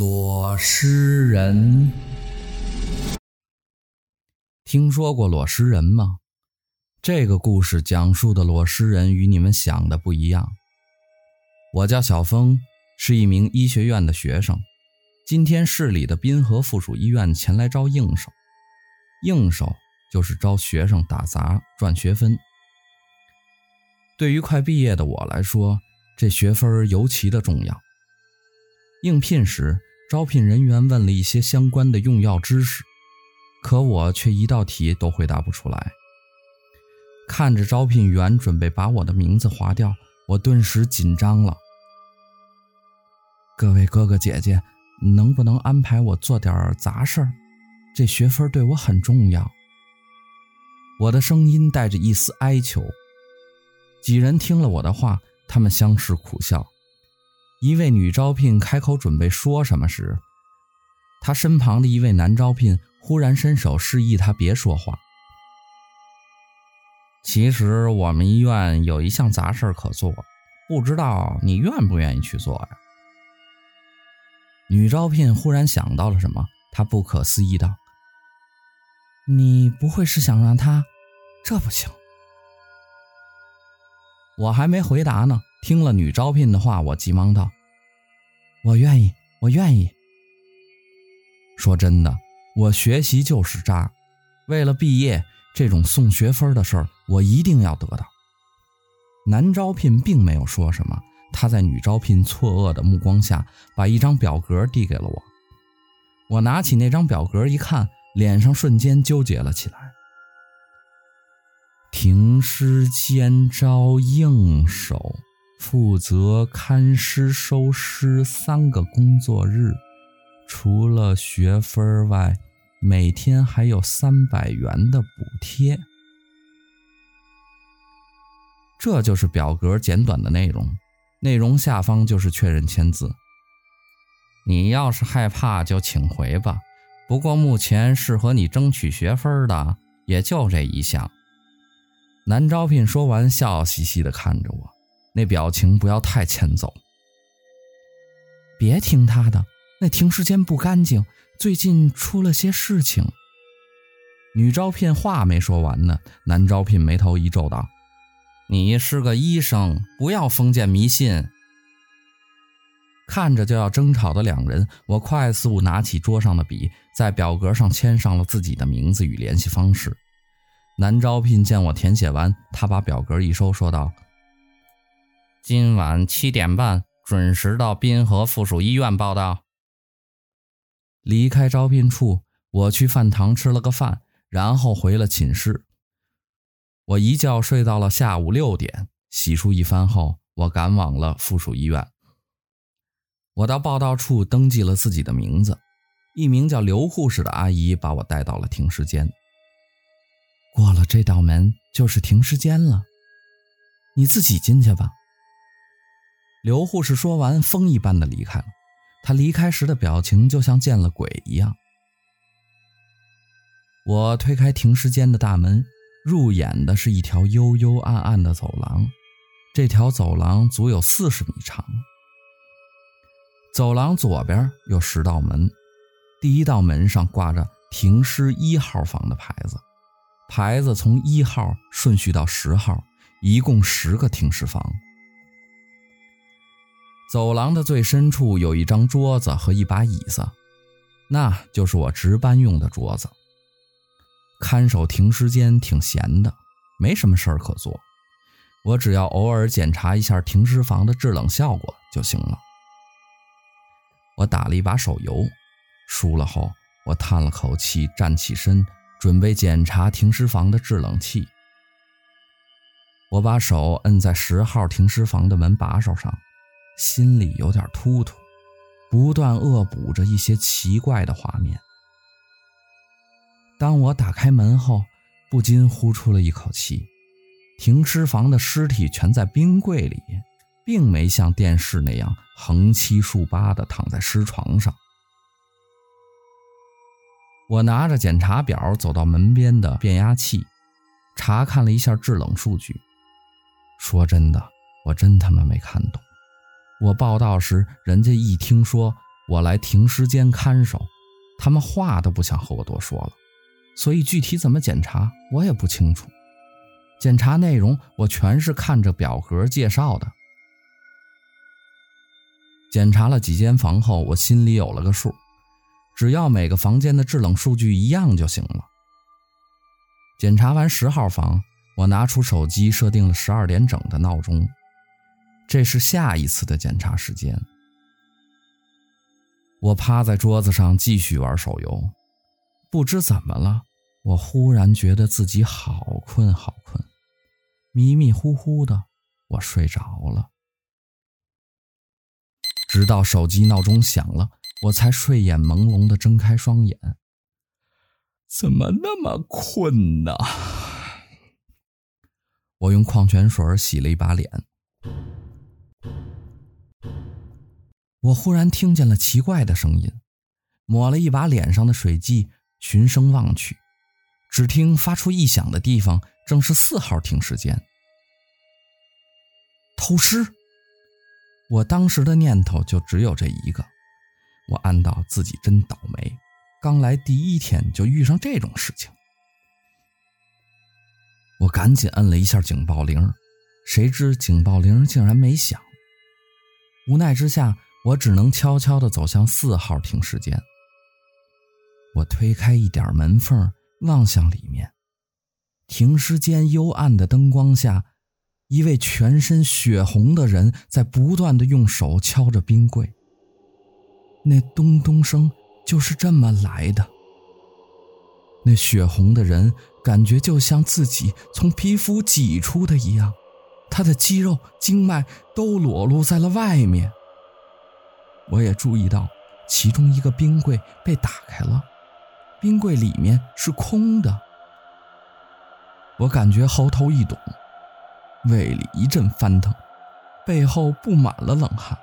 裸尸人，听说过裸尸人吗？这个故事讲述的裸尸人与你们想的不一样。我叫小峰，是一名医学院的学生。今天市里的滨河附属医院前来招应手，应手就是招学生打杂赚学分。对于快毕业的我来说，这学分尤其的重要。应聘时，招聘人员问了一些相关的用药知识，可我却一道题都回答不出来。看着招聘员准备把我的名字划掉，我顿时紧张了。各位哥哥姐姐，能不能安排我做点杂事儿？这学分对我很重要。我的声音带着一丝哀求。几人听了我的话，他们相视苦笑。一位女招聘开口准备说什么时，她身旁的一位男招聘忽然伸手示意她别说话。其实我们医院有一项杂事可做，不知道你愿不愿意去做呀？女招聘忽然想到了什么，她不可思议道：“你不会是想让他……这不行。”我还没回答呢，听了女招聘的话，我急忙道：“我愿意，我愿意。”说真的，我学习就是渣，为了毕业，这种送学分的事儿，我一定要得到。男招聘并没有说什么。他在女招聘错愕的目光下，把一张表格递给了我。我拿起那张表格一看，脸上瞬间纠结了起来。停尸间招应手，负责看尸收尸三个工作日，除了学分外，每天还有三百元的补贴。这就是表格简短的内容。内容下方就是确认签字。你要是害怕，就请回吧。不过目前适合你争取学分的也就这一项。男招聘说完，笑嘻嘻地看着我，那表情不要太欠揍。别听他的，那停尸间不干净，最近出了些事情。女招聘话没说完呢，男招聘眉头一皱道。你是个医生，不要封建迷信。看着就要争吵的两人，我快速拿起桌上的笔，在表格上签上了自己的名字与联系方式。男招聘见我填写完，他把表格一收，说道：“今晚七点半准时到滨河附属医院报到。”离开招聘处，我去饭堂吃了个饭，然后回了寝室。我一觉睡到了下午六点，洗漱一番后，我赶往了附属医院。我到报到处登记了自己的名字，一名叫刘护士的阿姨把我带到了停尸间。过了这道门就是停尸间了，你自己进去吧。刘护士说完，风一般的离开了。她离开时的表情就像见了鬼一样。我推开停尸间的大门。入眼的是一条幽幽暗暗的走廊，这条走廊足有四十米长。走廊左边有十道门，第一道门上挂着“停尸一号房”的牌子，牌子从一号顺序到十号，一共十个停尸房。走廊的最深处有一张桌子和一把椅子，那就是我值班用的桌子。看守停尸间挺闲的，没什么事儿可做。我只要偶尔检查一下停尸房的制冷效果就行了。我打了一把手游，输了后，我叹了口气，站起身，准备检查停尸房的制冷器。我把手摁在十号停尸房的门把手上，心里有点突突，不断恶补着一些奇怪的画面。当我打开门后，不禁呼出了一口气。停尸房的尸体全在冰柜里，并没像电视那样横七竖八地躺在尸床上。我拿着检查表走到门边的变压器，查看了一下制冷数据。说真的，我真他妈没看懂。我报到时，人家一听说我来停尸间看守，他们话都不想和我多说了，所以具体怎么检查我也不清楚。检查内容我全是看着表格介绍的。检查了几间房后，我心里有了个数，只要每个房间的制冷数据一样就行了。检查完十号房，我拿出手机设定了十二点整的闹钟，这是下一次的检查时间。我趴在桌子上继续玩手游，不知怎么了，我忽然觉得自己好困好困，迷迷糊糊的，我睡着了。直到手机闹钟响了，我才睡眼朦胧地睁开双眼。怎么那么困呢？我用矿泉水洗了一把脸。我忽然听见了奇怪的声音，抹了一把脸上的水迹，循声望去，只听发出异响的地方正是四号停尸间。偷尸！我当时的念头就只有这一个，我暗道自己真倒霉，刚来第一天就遇上这种事情。我赶紧摁了一下警报铃，谁知警报铃竟然没响。无奈之下，我只能悄悄地走向四号停尸间。我推开一点门缝，望向里面，停尸间幽暗的灯光下。一位全身血红的人在不断地用手敲着冰柜，那咚咚声就是这么来的。那血红的人感觉就像自己从皮肤挤出的一样，他的肌肉、经脉都裸露在了外面。我也注意到，其中一个冰柜被打开了，冰柜里面是空的。我感觉喉头一堵。胃里一阵翻腾，背后布满了冷汗。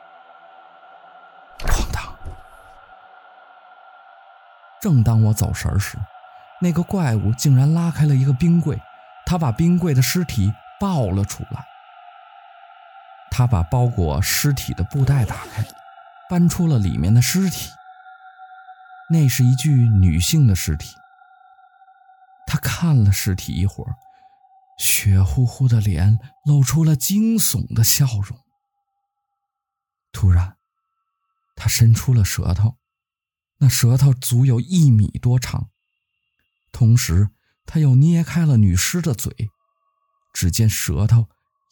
哐当！正当我走神时，那个怪物竟然拉开了一个冰柜，他把冰柜的尸体抱了出来。他把包裹尸体的布袋打开，搬出了里面的尸体。那是一具女性的尸体。他看了尸体一会儿。血乎乎的脸露出了惊悚的笑容。突然，他伸出了舌头，那舌头足有一米多长。同时，他又捏开了女尸的嘴，只见舌头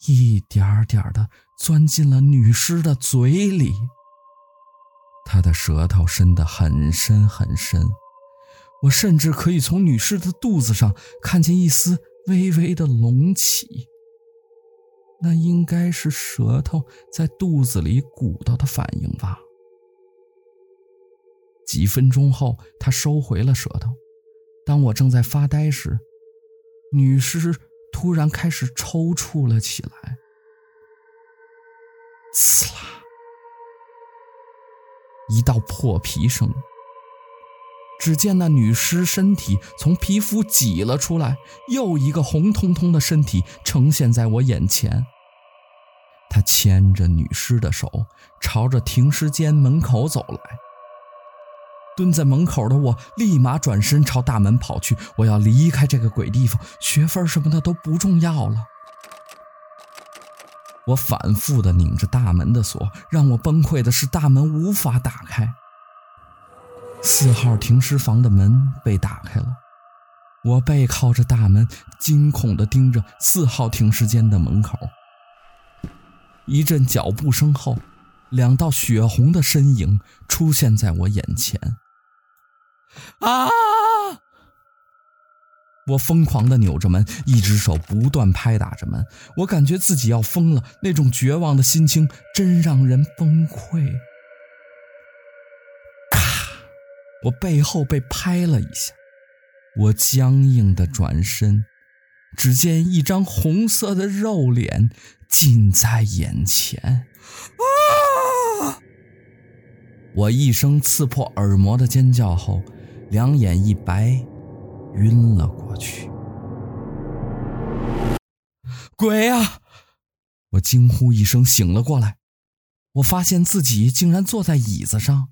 一点点的钻进了女尸的嘴里。他的舌头伸得很深很深，我甚至可以从女尸的肚子上看见一丝。微微的隆起，那应该是舌头在肚子里鼓捣的反应吧。几分钟后，他收回了舌头。当我正在发呆时，女尸突然开始抽搐了起来。刺啦！一道破皮声。只见那女尸身体从皮肤挤了出来，又一个红彤彤的身体呈现在我眼前。他牵着女尸的手，朝着停尸间门口走来。蹲在门口的我立马转身朝大门跑去，我要离开这个鬼地方，学分什么的都不重要了。我反复地拧着大门的锁，让我崩溃的是大门无法打开。四号停尸房的门被打开了，我背靠着大门，惊恐地盯着四号停尸间的门口。一阵脚步声后，两道血红的身影出现在我眼前。啊！我疯狂地扭着门，一只手不断拍打着门，我感觉自己要疯了，那种绝望的心情真让人崩溃。咔我背后被拍了一下，我僵硬的转身，只见一张红色的肉脸近在眼前。啊！我一声刺破耳膜的尖叫后，两眼一白，晕了过去。鬼啊！我惊呼一声，醒了过来。我发现自己竟然坐在椅子上。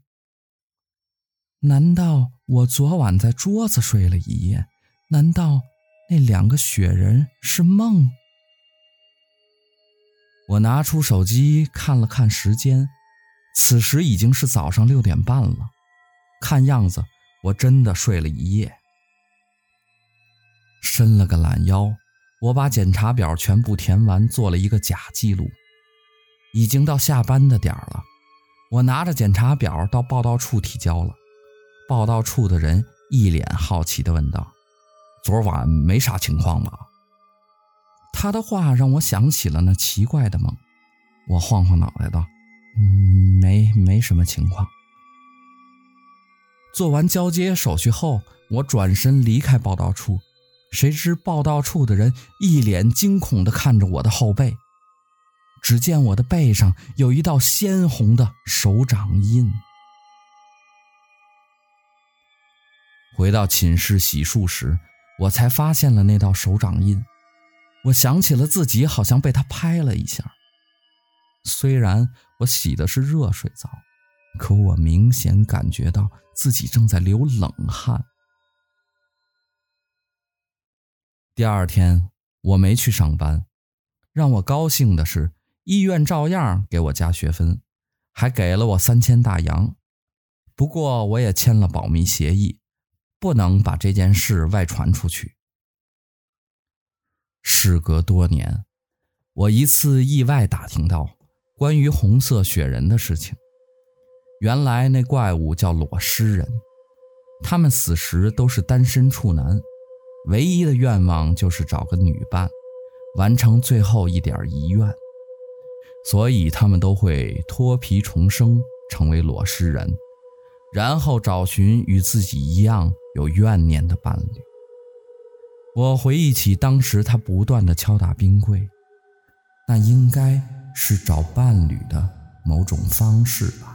难道我昨晚在桌子睡了一夜？难道那两个雪人是梦？我拿出手机看了看时间，此时已经是早上六点半了。看样子我真的睡了一夜。伸了个懒腰，我把检查表全部填完，做了一个假记录。已经到下班的点儿了，我拿着检查表到报到处提交了。报到处的人一脸好奇地问道：“昨晚没啥情况吧？”他的话让我想起了那奇怪的梦，我晃晃脑袋道：“嗯，没没什么情况。”做完交接手续后，我转身离开报到处，谁知报道处的人一脸惊恐地看着我的后背，只见我的背上有一道鲜红的手掌印。回到寝室洗漱时，我才发现了那道手掌印。我想起了自己好像被他拍了一下，虽然我洗的是热水澡，可我明显感觉到自己正在流冷汗。第二天我没去上班，让我高兴的是，医院照样给我加学分，还给了我三千大洋。不过我也签了保密协议，不能把这件事外传出去。事隔多年，我一次意外打听到关于红色雪人的事情。原来那怪物叫裸尸人，他们死时都是单身处男，唯一的愿望就是找个女伴，完成最后一点遗愿。所以他们都会脱皮重生，成为裸尸人，然后找寻与自己一样有怨念的伴侣。我回忆起当时他不断的敲打冰柜，那应该是找伴侣的某种方式吧。